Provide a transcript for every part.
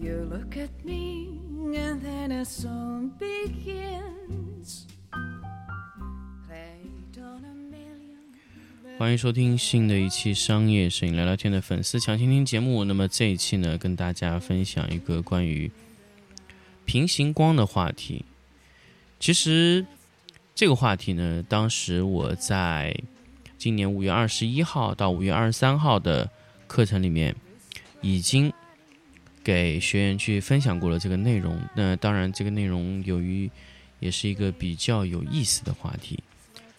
You look at me and then a song begins. 欢迎收听新的一期商业摄影聊聊天的粉丝抢先听节目。那么这一期呢，跟大家分享一个关于平行光的话题。其实这个话题呢，当时我在今年五月二十一号到五月二十三号的课程里面，已经给学员去分享过了这个内容。那当然，这个内容由于也是一个比较有意思的话题，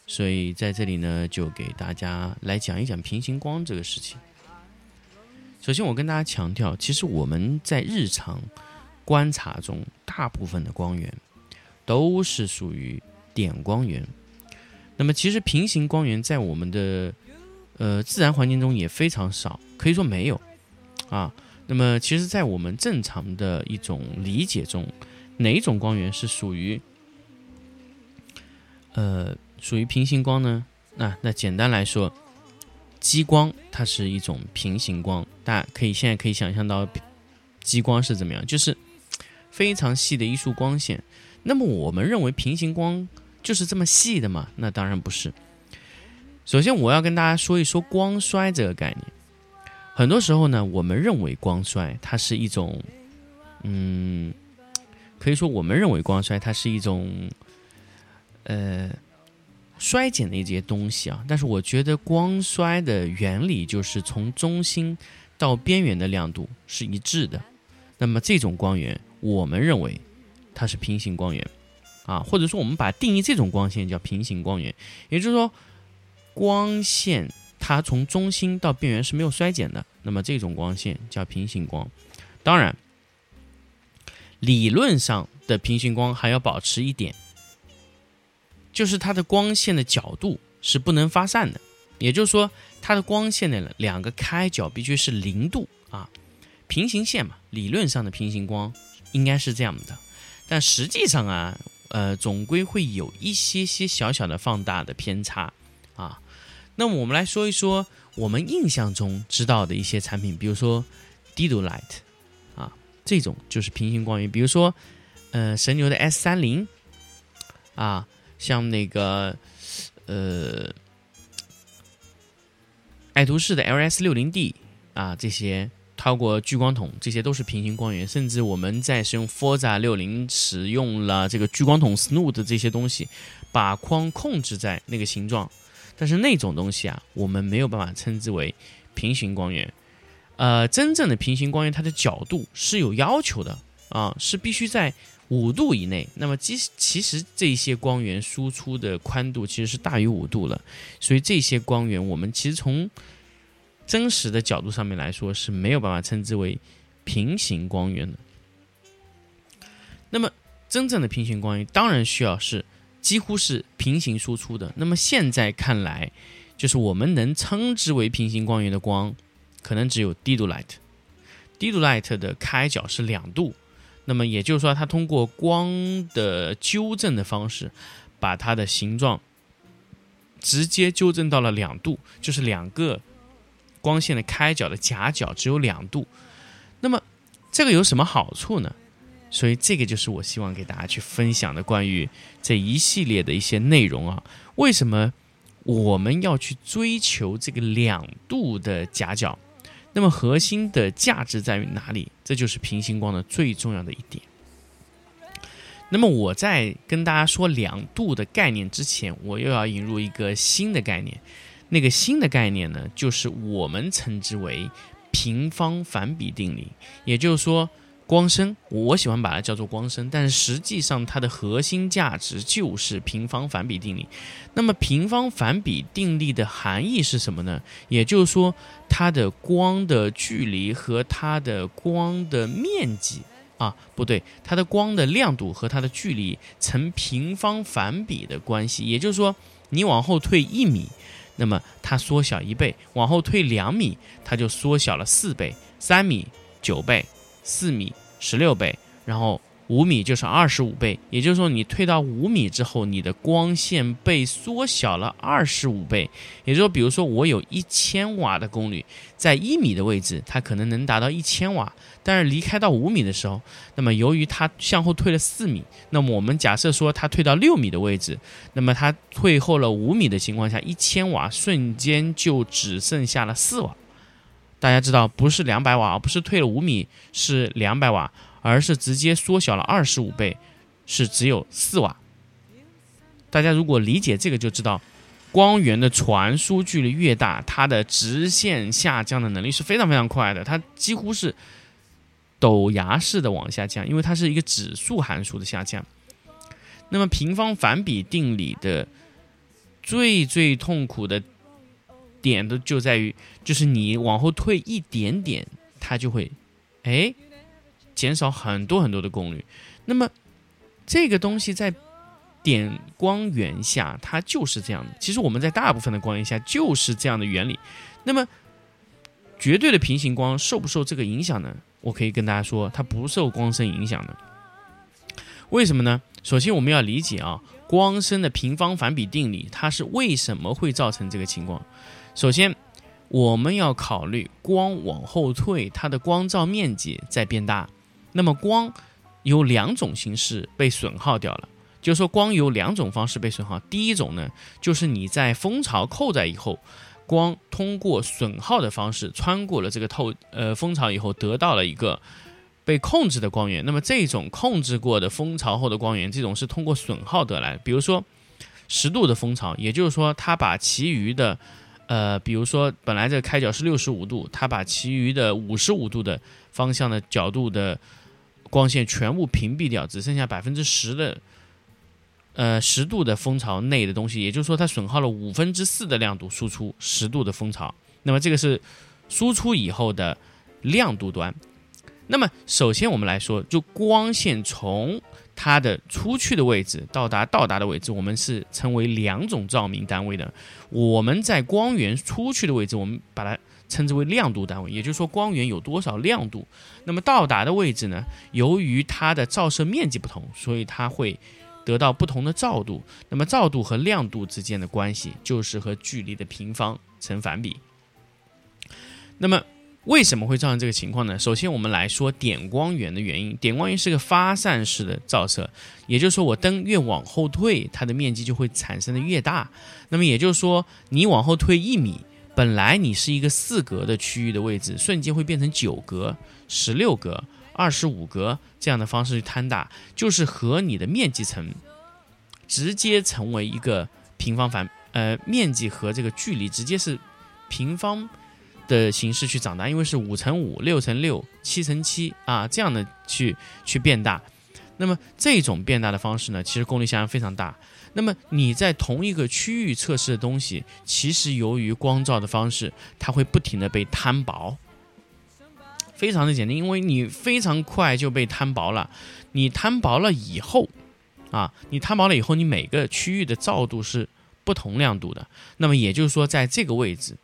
所以在这里呢，就给大家来讲一讲平行光这个事情。首先，我跟大家强调，其实我们在日常观察中，大部分的光源都是属于点光源。那么，其实平行光源在我们的呃自然环境中也非常少，可以说没有啊。那么，其实，在我们正常的一种理解中，哪种光源是属于呃属于平行光呢？那那简单来说，激光它是一种平行光，大家可以现在可以想象到激光是怎么样，就是非常细的一束光线。那么我们认为平行光就是这么细的吗？那当然不是。首先，我要跟大家说一说光衰这个概念。很多时候呢，我们认为光衰它是一种，嗯，可以说我们认为光衰它是一种，呃，衰减的一些东西啊。但是我觉得光衰的原理就是从中心到边缘的亮度是一致的。那么这种光源，我们认为它是平行光源啊，或者说我们把定义这种光线叫平行光源，也就是说光线。它从中心到边缘是没有衰减的，那么这种光线叫平行光。当然，理论上的平行光还要保持一点，就是它的光线的角度是不能发散的，也就是说，它的光线的两个开角必须是零度啊，平行线嘛。理论上的平行光应该是这样的，但实际上啊，呃，总归会有一些些小小的放大的偏差。那么我们来说一说我们印象中知道的一些产品，比如说 Dido Light 啊，这种就是平行光源。比如说，呃，神牛的 S 三零啊，像那个呃，爱图仕的 LS 六零 D 啊，这些透过聚光筒，这些都是平行光源。甚至我们在使用 Forza 六零使用了这个聚光筒 Snoot 这些东西，把光控制在那个形状。但是那种东西啊，我们没有办法称之为平行光源。呃，真正的平行光源，它的角度是有要求的啊，是必须在五度以内。那么其其实这些光源输出的宽度其实是大于五度了，所以这些光源我们其实从真实的角度上面来说是没有办法称之为平行光源的。那么真正的平行光源当然需要是。几乎是平行输出的。那么现在看来，就是我们能称之为平行光源的光，可能只有低度 light。低度 light 的开角是两度，那么也就是说，它通过光的纠正的方式，把它的形状直接纠正到了两度，就是两个光线的开角的夹角只有两度。那么这个有什么好处呢？所以这个就是我希望给大家去分享的关于这一系列的一些内容啊。为什么我们要去追求这个两度的夹角？那么核心的价值在于哪里？这就是平行光的最重要的一点。那么我在跟大家说两度的概念之前，我又要引入一个新的概念。那个新的概念呢，就是我们称之为平方反比定理，也就是说。光深，我喜欢把它叫做光深，但是实际上它的核心价值就是平方反比定理。那么平方反比定理的含义是什么呢？也就是说，它的光的距离和它的光的面积啊，不对，它的光的亮度和它的距离成平方反比的关系。也就是说，你往后退一米，那么它缩小一倍；往后退两米，它就缩小了四倍；三米九倍。四米十六倍，然后五米就是二十五倍，也就是说你退到五米之后，你的光线被缩小了二十五倍。也就是说，比如说我有一千瓦的功率，在一米的位置，它可能能达到一千瓦，但是离开到五米的时候，那么由于它向后退了四米，那么我们假设说它退到六米的位置，那么它退后了五米的情况下，一千瓦瞬间就只剩下了四瓦。大家知道，不是两百瓦，不是退了五米是两百瓦，而是直接缩小了二十五倍，是只有四瓦。大家如果理解这个，就知道光源的传输距离越大，它的直线下降的能力是非常非常快的，它几乎是陡崖式的往下降，因为它是一个指数函数的下降。那么平方反比定理的最最痛苦的。点的就在于，就是你往后退一点点，它就会，哎，减少很多很多的功率。那么这个东西在点光源下，它就是这样的。其实我们在大部分的光源下就是这样的原理。那么绝对的平行光受不受这个影响呢？我可以跟大家说，它不受光深影响的。为什么呢？首先我们要理解啊，光深的平方反比定理，它是为什么会造成这个情况？首先，我们要考虑光往后退，它的光照面积在变大。那么光有两种形式被损耗掉了，就是说光有两种方式被损耗。第一种呢，就是你在蜂巢扣在以后，光通过损耗的方式穿过了这个透呃蜂巢以后，得到了一个被控制的光源。那么这种控制过的蜂巢后的光源，这种是通过损耗得来的。比如说十度的蜂巢，也就是说它把其余的呃，比如说，本来这个开角是六十五度，它把其余的五十五度的方向的角度的光线全部屏蔽掉，只剩下百分之十的呃十度的蜂巢内的东西，也就是说，它损耗了五分之四的亮度输出十度的蜂巢。那么这个是输出以后的亮度端。那么首先我们来说，就光线从它的出去的位置到达到达的位置，我们是称为两种照明单位的。我们在光源出去的位置，我们把它称之为亮度单位，也就是说光源有多少亮度。那么到达的位置呢？由于它的照射面积不同，所以它会得到不同的照度。那么照度和亮度之间的关系就是和距离的平方成反比。那么。为什么会造成这个情况呢？首先，我们来说点光源的原因。点光源是个发散式的照射，也就是说，我灯越往后退，它的面积就会产生的越大。那么也就是说，你往后退一米，本来你是一个四格的区域的位置，瞬间会变成九格、十六格、二十五格这样的方式去摊大，就是和你的面积成直接成为一个平方反，呃，面积和这个距离直接是平方。的形式去长大，因为是五乘五、六乘六、七乘七啊，这样的去去变大。那么这种变大的方式呢，其实功率下降非常大。那么你在同一个区域测试的东西，其实由于光照的方式，它会不停的被摊薄，非常的简单，因为你非常快就被摊薄了。你摊薄了以后啊，你摊薄了以后，你每个区域的照度是不同亮度的。那么也就是说，在这个位置。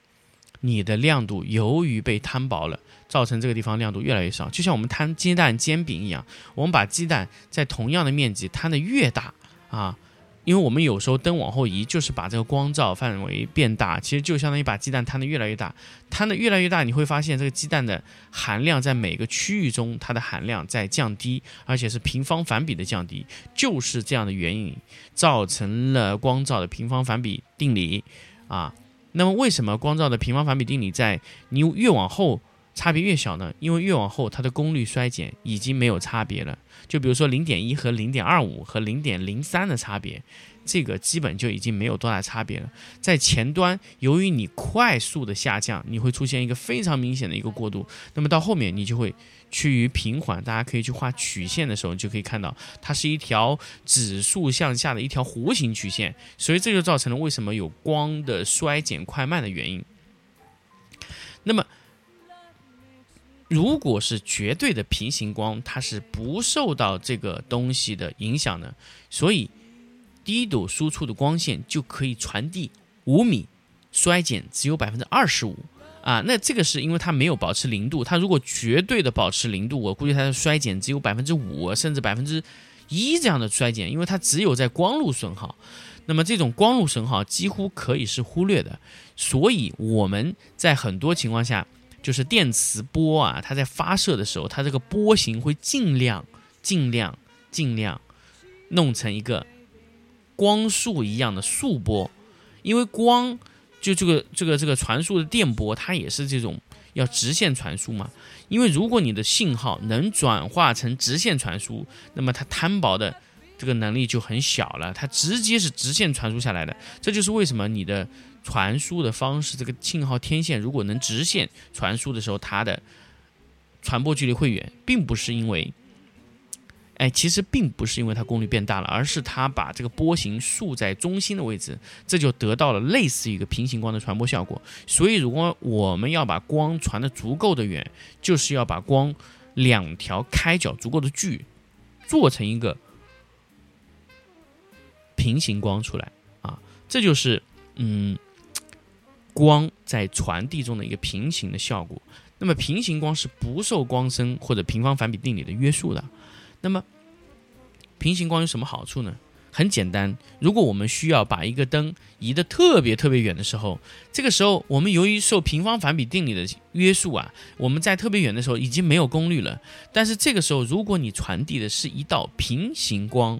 你的亮度由于被摊薄了，造成这个地方亮度越来越少，就像我们摊鸡蛋煎饼一样，我们把鸡蛋在同样的面积摊的越大啊，因为我们有时候灯往后移，就是把这个光照范围变大，其实就相当于把鸡蛋摊的越来越大，摊的越来越大，你会发现这个鸡蛋的含量在每个区域中它的含量在降低，而且是平方反比的降低，就是这样的原因造成了光照的平方反比定理啊。那么，为什么光照的平方反比定理在你越往后差别越小呢？因为越往后它的功率衰减已经没有差别了。就比如说零点一和零点二五和零点零三的差别，这个基本就已经没有多大差别了。在前端，由于你快速的下降，你会出现一个非常明显的一个过渡。那么到后面，你就会趋于平缓。大家可以去画曲线的时候，就可以看到它是一条指数向下的一条弧形曲线。所以这就造成了为什么有光的衰减快慢的原因。那么。如果是绝对的平行光，它是不受到这个东西的影响的，所以低度输出的光线就可以传递五米，衰减只有百分之二十五啊。那这个是因为它没有保持零度，它如果绝对的保持零度，我估计它的衰减只有百分之五，甚至百分之一这样的衰减，因为它只有在光路损耗。那么这种光路损耗几乎可以是忽略的，所以我们在很多情况下。就是电磁波啊，它在发射的时候，它这个波形会尽量、尽量、尽量弄成一个光束一样的束波，因为光就这个、这个、这个传输的电波，它也是这种要直线传输嘛。因为如果你的信号能转化成直线传输，那么它摊薄的这个能力就很小了，它直接是直线传输下来的。这就是为什么你的。传输的方式，这个信号天线如果能直线传输的时候，它的传播距离会远，并不是因为，哎，其实并不是因为它功率变大了，而是它把这个波形竖在中心的位置，这就得到了类似于一个平行光的传播效果。所以，如果我们要把光传的足够的远，就是要把光两条开角足够的距，做成一个平行光出来啊，这就是嗯。光在传递中的一个平行的效果，那么平行光是不受光深或者平方反比定理的约束的。那么平行光有什么好处呢？很简单，如果我们需要把一个灯移得特别特别远的时候，这个时候我们由于受平方反比定理的约束啊，我们在特别远的时候已经没有功率了。但是这个时候，如果你传递的是一道平行光，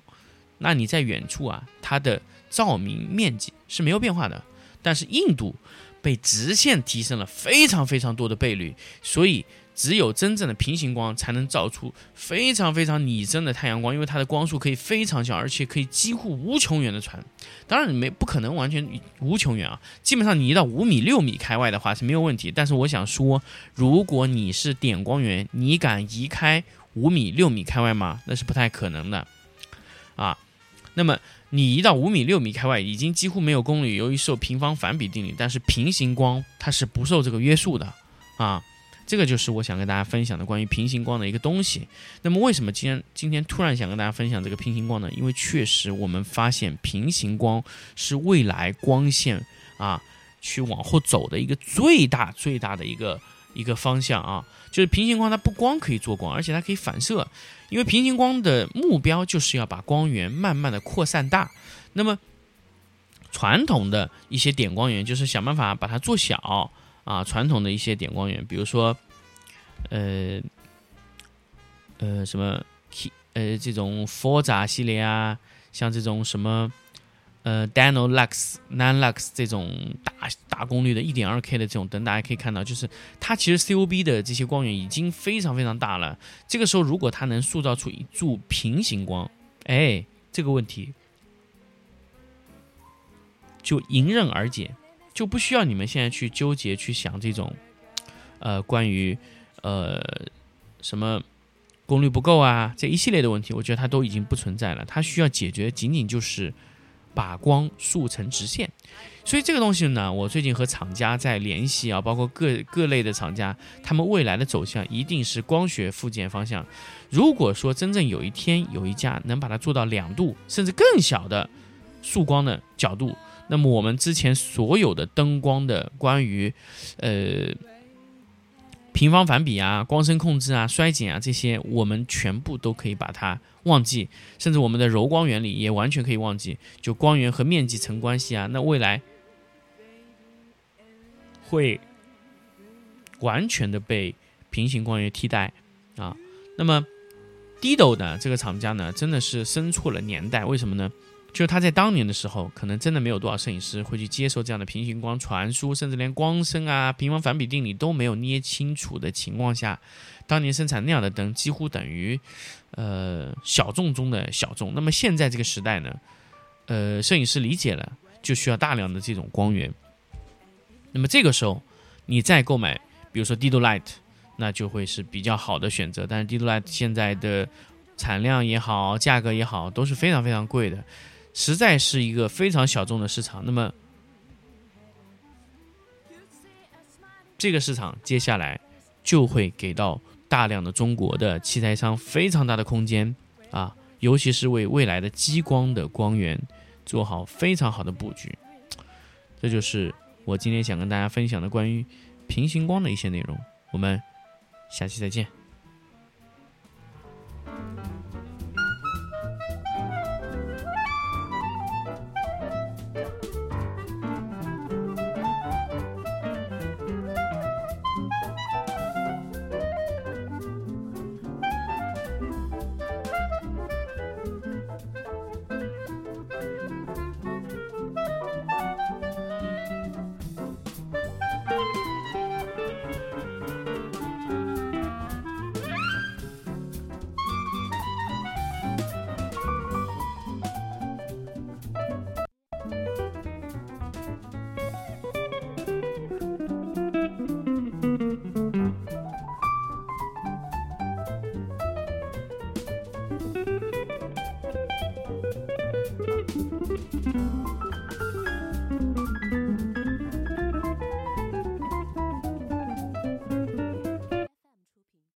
那你在远处啊，它的照明面积是没有变化的，但是硬度。被直线提升了非常非常多的倍率，所以只有真正的平行光才能照出非常非常拟真的太阳光，因为它的光束可以非常小，而且可以几乎无穷远的传。当然，你没不可能完全无穷远啊，基本上你移到五米六米开外的话是没有问题。但是我想说，如果你是点光源，你敢移开五米六米开外吗？那是不太可能的啊。那么。你移到五米六米开外，已经几乎没有功率，由于受平方反比定律。但是平行光它是不受这个约束的啊，这个就是我想跟大家分享的关于平行光的一个东西。那么为什么今天今天突然想跟大家分享这个平行光呢？因为确实我们发现平行光是未来光线啊去往后走的一个最大最大的一个一个方向啊，就是平行光它不光可以做光，而且它可以反射。因为平行光的目标就是要把光源慢慢的扩散大，那么传统的一些点光源就是想办法把它做小啊。传统的一些点光源，比如说，呃，呃什么，呃这种 Forza 系列啊，像这种什么。呃，Dano Lux、Nan Lux 这种大大功率的 1.2K 的这种灯，大家可以看到，就是它其实 COB 的这些光源已经非常非常大了。这个时候，如果它能塑造出一柱平行光，哎，这个问题就迎刃而解，就不需要你们现在去纠结去想这种，呃，关于呃什么功率不够啊这一系列的问题，我觉得它都已经不存在了。它需要解决仅仅就是。把光竖成直线，所以这个东西呢，我最近和厂家在联系啊，包括各各类的厂家，他们未来的走向一定是光学附件方向。如果说真正有一天有一家能把它做到两度甚至更小的束光的角度，那么我们之前所有的灯光的关于，呃。平方反比啊，光深控制啊，衰减啊，这些我们全部都可以把它忘记，甚至我们的柔光原理也完全可以忘记，就光源和面积成关系啊，那未来会完全的被平行光源替代啊。那么 Dido 呢，这个厂家呢，真的是生错了年代，为什么呢？就是他在当年的时候，可能真的没有多少摄影师会去接受这样的平行光传输，甚至连光深啊、平方反比定理都没有捏清楚的情况下，当年生产那样的灯，几乎等于呃小众中的小众。那么现在这个时代呢，呃，摄影师理解了，就需要大量的这种光源。那么这个时候，你再购买，比如说 Dido Light，那就会是比较好的选择。但是 Dido Light 现在的产量也好，价格也好，都是非常非常贵的。实在是一个非常小众的市场，那么这个市场接下来就会给到大量的中国的器材商非常大的空间啊，尤其是为未来的激光的光源做好非常好的布局。这就是我今天想跟大家分享的关于平行光的一些内容。我们下期再见。